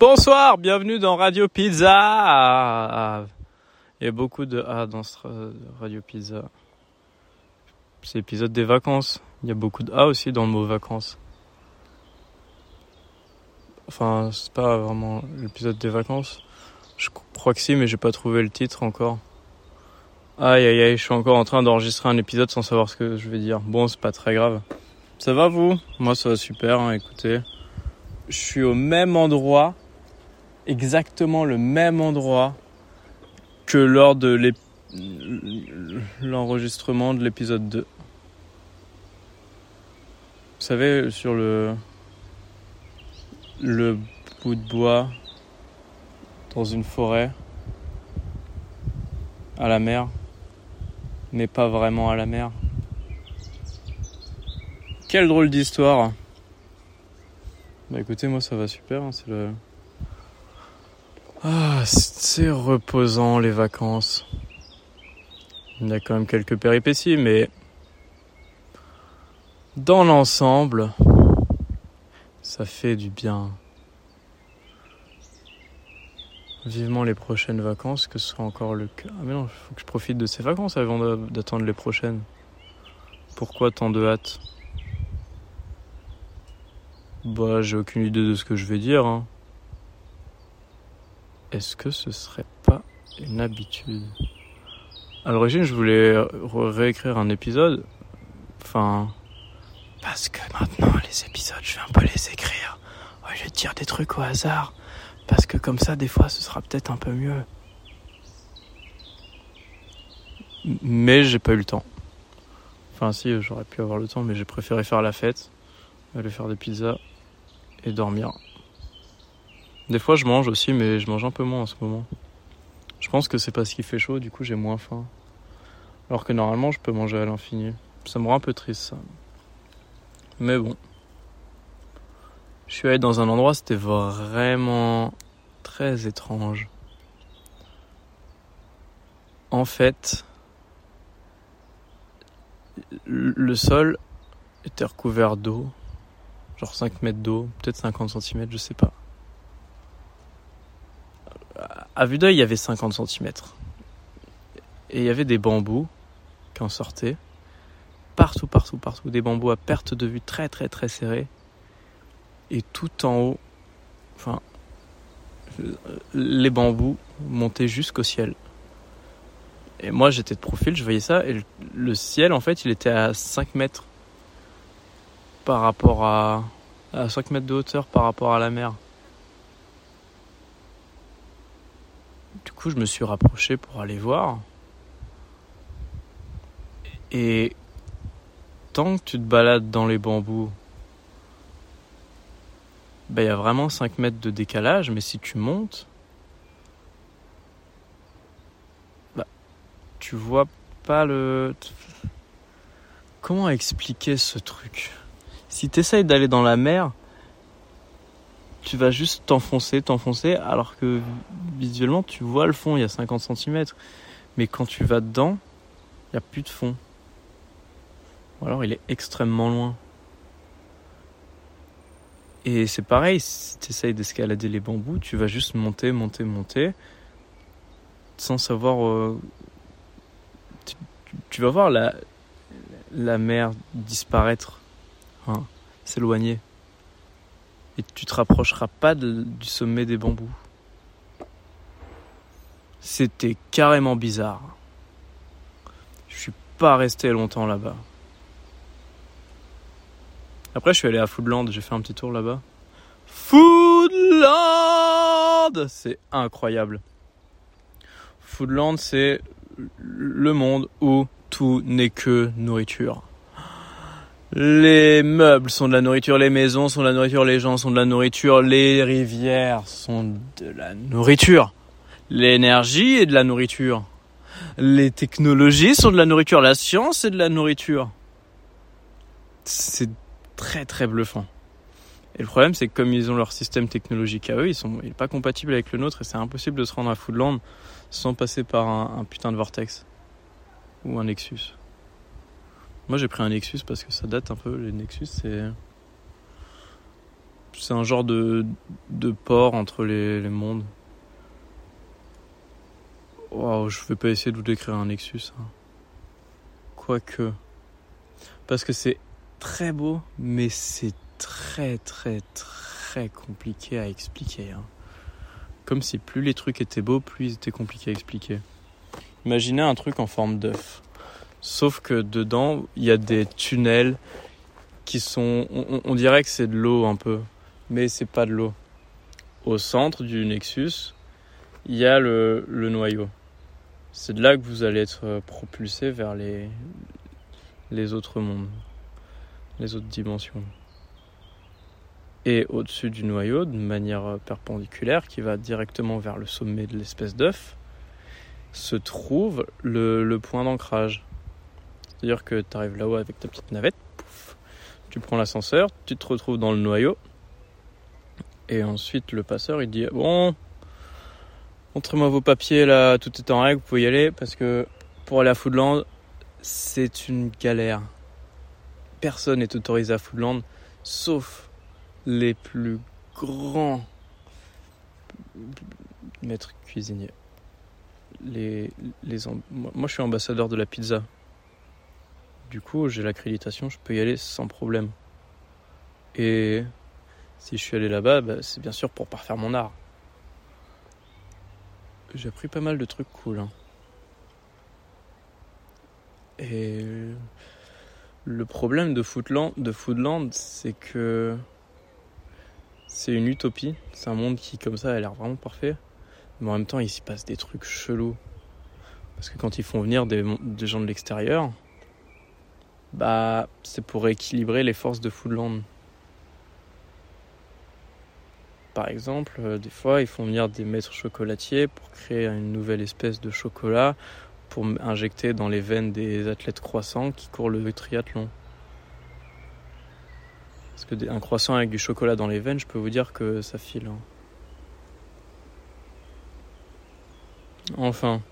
Bonsoir, bienvenue dans Radio Pizza. Il y a beaucoup de A dans Radio Pizza. C'est l'épisode des vacances. Il y a beaucoup de A aussi dans le mot vacances. Enfin, c'est pas vraiment l'épisode des vacances. Je crois que si, mais j'ai pas trouvé le titre encore. Aïe aïe aïe, je suis encore en train d'enregistrer un épisode sans savoir ce que je vais dire. Bon, c'est pas très grave. Ça va vous? Moi ça va super, hein, écoutez. Je suis au même endroit, exactement le même endroit que lors de l'enregistrement de l'épisode 2. Vous savez, sur le, le bout de bois, dans une forêt, à la mer, mais pas vraiment à la mer. Quelle drôle d'histoire. Bah écoutez, moi ça va super, hein, c'est le... Ah, c'est reposant les vacances. Il y a quand même quelques péripéties, mais dans l'ensemble, ça fait du bien. Vivement les prochaines vacances, que ce soit encore le cas. Ah mais non, faut que je profite de ces vacances avant d'attendre les prochaines. Pourquoi tant de hâte? Bah, j'ai aucune idée de ce que je vais dire. Hein. Est-ce que ce serait pas une habitude? À l'origine, je voulais réécrire un épisode. Enfin, parce que maintenant, les épisodes, je vais un peu les écrire. je vais dire des trucs au hasard. Parce que comme ça, des fois, ce sera peut-être un peu mieux. Mais j'ai pas eu le temps. Enfin, si, j'aurais pu avoir le temps, mais j'ai préféré faire la fête, aller faire des pizzas et dormir. Des fois je mange aussi, mais je mange un peu moins en ce moment. Je pense que c'est parce qu'il fait chaud, du coup j'ai moins faim. Alors que normalement je peux manger à l'infini. Ça me rend un peu triste ça. Mais bon. Je suis allé dans un endroit, c'était vraiment très étrange. En fait, le sol était recouvert d'eau genre 5 mètres d'eau, peut-être 50 cm, je sais pas. À vue d'œil, il y avait 50 cm. Et il y avait des bambous qui en sortaient. Partout, partout, partout. Des bambous à perte de vue très, très, très serrés. Et tout en haut, enfin, les bambous montaient jusqu'au ciel. Et moi, j'étais de profil, je voyais ça. Et le ciel, en fait, il était à 5 mètres par rapport à, à 5 mètres de hauteur par rapport à la mer. Du coup, je me suis rapproché pour aller voir. Et tant que tu te balades dans les bambous, bah, il y a vraiment 5 mètres de décalage, mais si tu montes, bah, tu vois pas le. Comment expliquer ce truc? Si tu essayes d'aller dans la mer, tu vas juste t'enfoncer, t'enfoncer, alors que visuellement tu vois le fond, il y a 50 cm. Mais quand tu vas dedans, il n'y a plus de fond. Ou alors il est extrêmement loin. Et c'est pareil, si tu essayes d'escalader les bambous, tu vas juste monter, monter, monter, sans savoir... Euh, tu, vas voir la, la mer disparaître Hein, s'éloigner. Et tu te rapprocheras pas du sommet des bambous. C'était carrément bizarre. Je suis pas resté longtemps là-bas. Après, je suis allé à Foodland, j'ai fait un petit tour là-bas. Foodland C'est incroyable. Foodland, c'est le monde où tout n'est que nourriture. Les meubles sont de la nourriture, les maisons sont de la nourriture, les gens sont de la nourriture, les rivières sont de la nourriture, l'énergie est de la nourriture, les technologies sont de la nourriture, la science est de la nourriture. C'est très très bluffant. Et le problème, c'est que comme ils ont leur système technologique à eux, ils sont, pas compatible avec le nôtre et c'est impossible de se rendre à Foodland sans passer par un, un putain de vortex ou un Nexus. Moi j'ai pris un Nexus parce que ça date un peu. Les Nexus c'est. C'est un genre de, de port entre les, les mondes. Waouh, je vais pas essayer de vous décrire un Nexus. Hein. Quoique. Parce que c'est très beau, mais c'est très très très compliqué à expliquer. Hein. Comme si plus les trucs étaient beaux, plus ils étaient compliqués à expliquer. Imaginez un truc en forme d'œuf. Sauf que dedans, il y a des tunnels qui sont. On, dirait que c'est de l'eau un peu, mais c'est pas de l'eau. Au centre du Nexus, il y a le, noyau. C'est de là que vous allez être propulsé vers les, les autres mondes, les autres dimensions. Et au-dessus du noyau, de manière perpendiculaire, qui va directement vers le sommet de l'espèce d'œuf, se trouve le point d'ancrage. C'est-à-dire que tu arrives là-haut avec ta petite navette, pouf, tu prends l'ascenseur, tu te retrouves dans le noyau, et ensuite le passeur il dit Bon, montrez-moi vos papiers là, tout est en règle, vous pouvez y aller, parce que pour aller à Foodland, c'est une galère. Personne n'est autorisé à Foodland, sauf les plus grands maîtres cuisiniers. Les, les, moi, je suis ambassadeur de la pizza. Du coup, j'ai l'accréditation, je peux y aller sans problème. Et si je suis allé là-bas, bah, c'est bien sûr pour parfaire mon art. J'ai appris pas mal de trucs cool. Hein. Et le problème de Foodland, de Foodland c'est que c'est une utopie. C'est un monde qui, comme ça, a l'air vraiment parfait. Mais en même temps, il s'y passe des trucs chelous. Parce que quand ils font venir des, gens de l'extérieur, bah, c'est pour équilibrer les forces de Foodland. Par exemple, euh, des fois, ils font venir des maîtres chocolatiers pour créer une nouvelle espèce de chocolat pour injecter dans les veines des athlètes croissants qui courent le triathlon. Parce que un croissant avec du chocolat dans les veines, je peux vous dire que ça file. Hein. Enfin,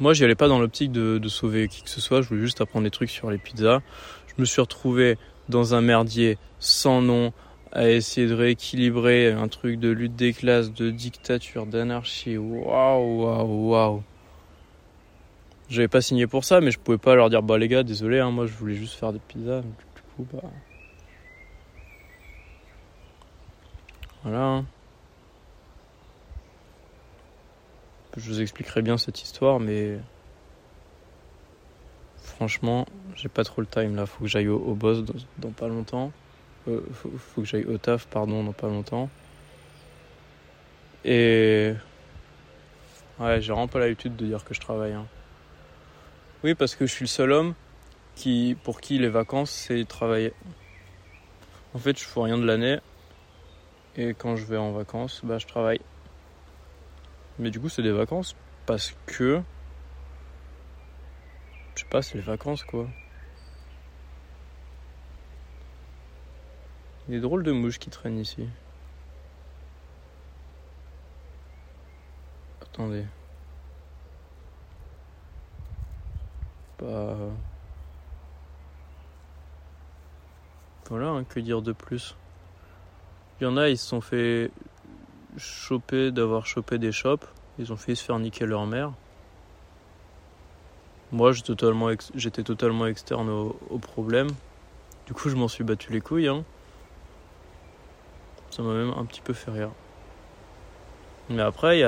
moi j'y allais pas dans l'optique de, sauver qui que ce soit, je voulais juste apprendre des trucs sur les pizzas. Je me suis retrouvé dans un merdier sans nom à essayer de rééquilibrer un truc de lutte des classes, de dictature, d'anarchie. Waouh, waouh, waouh. J'avais pas signé pour ça, mais je pouvais pas leur dire bah les gars, désolé, hein, moi je voulais juste faire des pizzas. Du coup, bah. Voilà. Hein. Je vous expliquerai bien cette histoire, mais franchement, j'ai pas trop le time là. Faut que j'aille au, boss dans, pas longtemps. Euh, faut, que j'aille au taf, pardon, dans pas longtemps. Et ouais, j'ai vraiment pas l'habitude de dire que je travaille. Hein. Oui, parce que je suis le seul homme qui, pour qui les vacances, c'est travailler. En fait, je fais rien de l'année. Et quand je vais en vacances, bah, je travaille. Mais du coup, c'est des vacances parce que. Je sais pas, c'est les vacances quoi. Il y a des drôles de mouches qui traînent ici. Attendez. Voilà, hein, que dire de plus? Il y en a, ils se sont fait choper d'avoir chopé des shops. Ils ont fait se faire niquer leur mère. Moi, j'étais totalement, externe au, problème. Du coup, je m'en suis battu les couilles. Hein. Ça m'a même un petit peu fait rire. Mais après, il y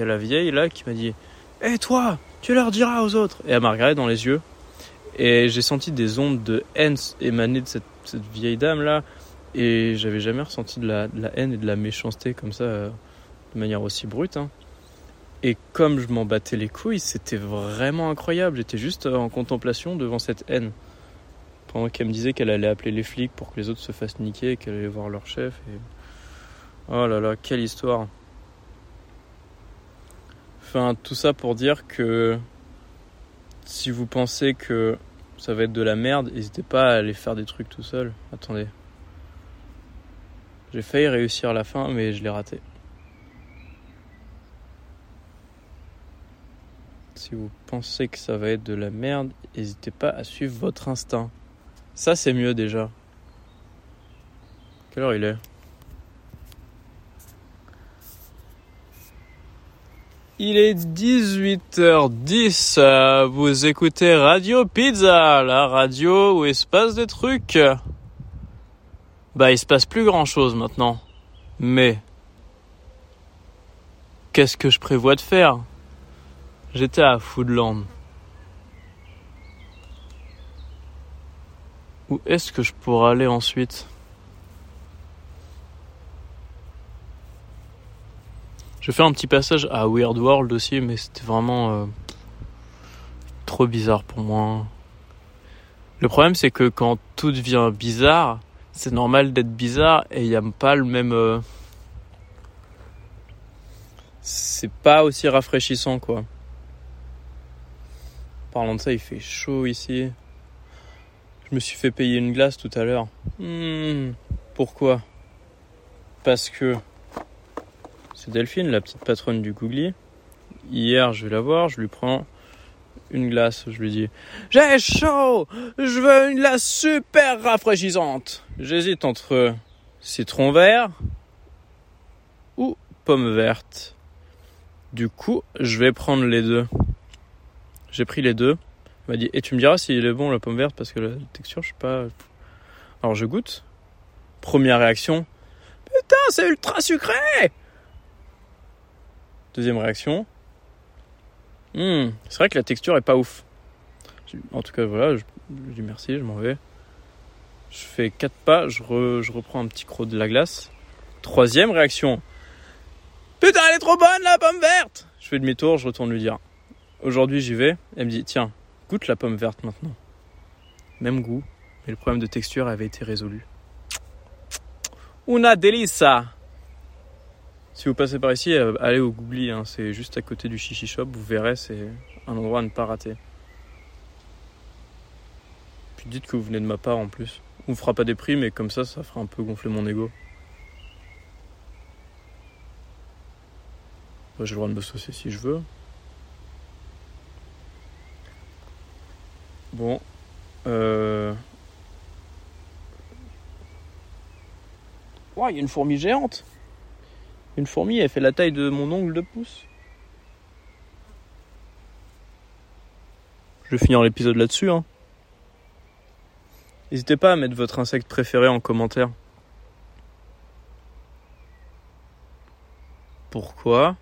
a, la vieille là qui m'a dit Hé eh, toi, tu leur diras aux autres. Et elle m'a regardé dans les yeux. Et j'ai senti des ondes de haine émaner de cette, vieille dame là. Et j'avais jamais ressenti de la, haine et de la méchanceté comme ça, euh, de manière aussi brute. Hein. Et comme je m'en battais les couilles, c'était vraiment incroyable. J'étais juste en contemplation devant cette haine. Pendant qu'elle me disait qu'elle allait appeler les flics pour que les autres se fassent niquer et qu'elle allait voir leur chef. Et... Oh là là, quelle histoire. Enfin, tout ça pour dire que si vous pensez que ça va être de la merde, n'hésitez pas à aller faire des trucs tout seul. Attendez. J'ai failli réussir la fin, mais je l'ai raté. Si vous pensez que ça va être de la merde, n'hésitez pas à suivre votre instinct. Ça, c'est mieux déjà. Quelle heure il est? Il est 18h10, euh, vous écoutez Radio Pizza, la radio où il se passe des trucs. Bah il se passe plus grand chose maintenant. Mais qu'est-ce que je prévois de faire? J'étais à Foodland. Où est-ce que je pourrais aller ensuite? Je fais un petit passage à Weird World aussi, mais c'était vraiment euh, trop bizarre pour moi. Le problème, c'est que quand tout devient bizarre, c'est normal d'être bizarre et il n'y a pas le même. Euh, c'est pas aussi rafraîchissant, quoi. Parlant de ça, il fait chaud ici. Je me suis fait payer une glace tout à l'heure. Hmm, pourquoi? Parce que c'est Delphine, la petite patronne du Googly. Hier, je vais la voir, je lui prends une glace. Je lui dis J'ai chaud Je veux une glace super rafraîchissante. J'hésite entre citron vert ou pomme verte. Du coup, je vais prendre les deux. J'ai pris les deux. Il m'a dit Et tu me diras s'il est bon la pomme verte parce que la texture, je sais pas. Alors je goûte. Première réaction Putain, c'est ultra sucré Deuxième réaction. Hmm, c'est vrai que la texture est pas ouf. En tout cas, voilà, je, dis merci, je m'en vais. Je fais quatre pas, je, je reprends un petit croc de la glace. Troisième réaction. Putain, elle est trop bonne la pomme verte Je fais demi-tour, je retourne lui dire. Aujourd'hui j'y vais. Elle me dit, tiens, goûte la pomme verte maintenant. Même goût, mais le problème de texture avait été résolu. Una delisa si vous passez par ici, euh, allez au Googly, hein, c'est juste à côté du Chichi Shop, vous verrez, c'est un endroit à ne pas rater. Puis dites que vous venez de ma part en plus. On fera pas des prix, mais comme ça, ça fera un peu gonfler mon ego. J'ai le droit de me saucer si je veux. Bon. Euh... il y a une fourmi géante une fourmi, elle fait la taille de mon ongle de pouce. Je vais finir l'épisode là-dessus. Hein. N'hésitez pas à mettre votre insecte préféré en commentaire. Pourquoi?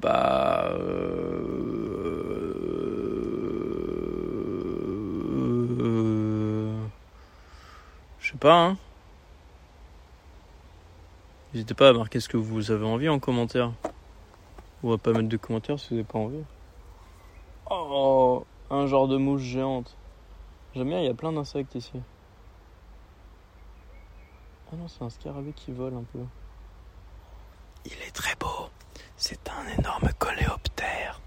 Bah... Euh... Je sais pas, hein. N'hésitez pas à marquer ce que vous avez envie en commentaire. Ou à pas mettre de commentaires si vous n'avez pas envie. Oh, un genre de mouche géante. J'aime bien, il y a plein d'insectes ici. Ah non, c'est un scarabée qui vole un peu. Il est très beau. C'est un énorme coléoptère.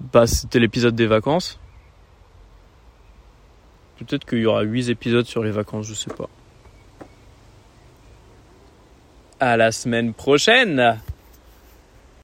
Bah, c'était l'épisode des vacances. Peut-être qu'il y aura 8 épisodes sur les vacances, je sais pas. À la semaine prochaine